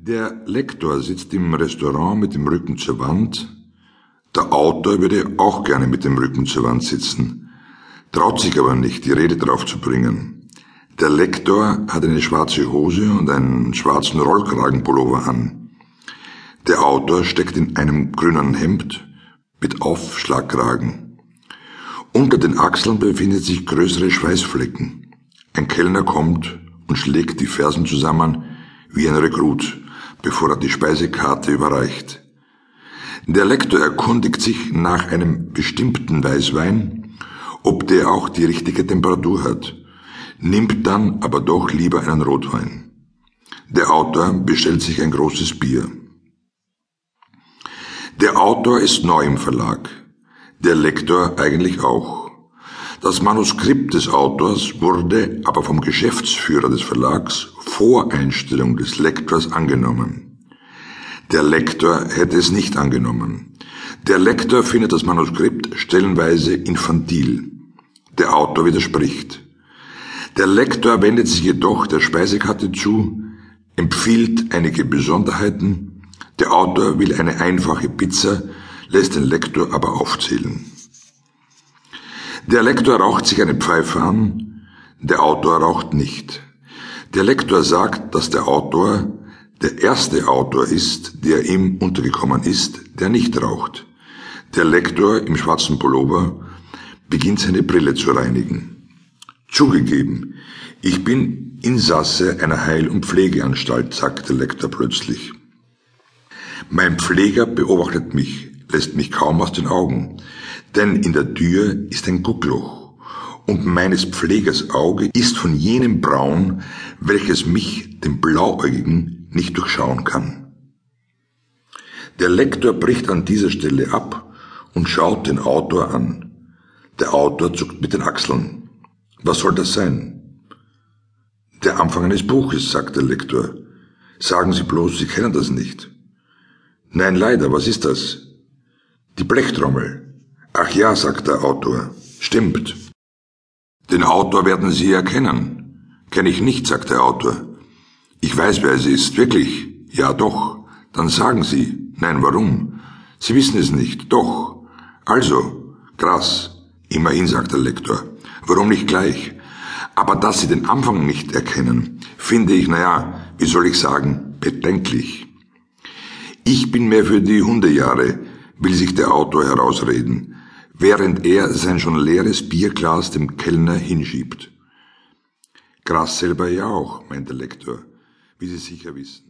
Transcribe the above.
Der Lektor sitzt im Restaurant mit dem Rücken zur Wand. Der Autor würde auch gerne mit dem Rücken zur Wand sitzen, traut sich aber nicht, die Rede drauf zu bringen. Der Lektor hat eine schwarze Hose und einen schwarzen Rollkragenpullover an. Der Autor steckt in einem grünen Hemd mit Aufschlagkragen. Unter den Achseln befinden sich größere Schweißflecken. Ein Kellner kommt und schlägt die Fersen zusammen wie ein Rekrut bevor er die Speisekarte überreicht. Der Lektor erkundigt sich nach einem bestimmten Weißwein, ob der auch die richtige Temperatur hat, nimmt dann aber doch lieber einen Rotwein. Der Autor bestellt sich ein großes Bier. Der Autor ist neu im Verlag, der Lektor eigentlich auch. Das Manuskript des Autors wurde aber vom Geschäftsführer des Verlags vor Einstellung des Lektors angenommen. Der Lektor hätte es nicht angenommen. Der Lektor findet das Manuskript stellenweise infantil. Der Autor widerspricht. Der Lektor wendet sich jedoch der Speisekarte zu, empfiehlt einige Besonderheiten. Der Autor will eine einfache Pizza, lässt den Lektor aber aufzählen. Der Lektor raucht sich eine Pfeife an, der Autor raucht nicht. Der Lektor sagt, dass der Autor der erste Autor ist, der ihm untergekommen ist, der nicht raucht. Der Lektor im schwarzen Pullover beginnt seine Brille zu reinigen. Zugegeben, ich bin Insasse einer Heil- und Pflegeanstalt, sagt der Lektor plötzlich. Mein Pfleger beobachtet mich, lässt mich kaum aus den Augen, denn in der Tür ist ein Guckloch und meines Pflegers Auge ist von jenem Braun, welches mich, dem Blauäugigen, nicht durchschauen kann. Der Lektor bricht an dieser Stelle ab und schaut den Autor an. Der Autor zuckt mit den Achseln. Was soll das sein? Der Anfang eines Buches, sagt der Lektor. Sagen Sie bloß, Sie kennen das nicht. Nein, leider, was ist das? Die Blechtrommel. Ach ja, sagt der Autor. Stimmt. Den Autor werden Sie erkennen. Kenne ich nicht, sagt der Autor. Ich weiß, wer es ist, wirklich. Ja, doch. Dann sagen Sie. Nein, warum? Sie wissen es nicht. Doch. Also, krass. Immerhin, sagt der Lektor. Warum nicht gleich? Aber dass Sie den Anfang nicht erkennen, finde ich, naja, wie soll ich sagen, bedenklich. Ich bin mehr für die Hundejahre, will sich der Autor herausreden während er sein schon leeres Bierglas dem Kellner hinschiebt. Gras selber ja auch, meint der Lektor, wie Sie sicher wissen.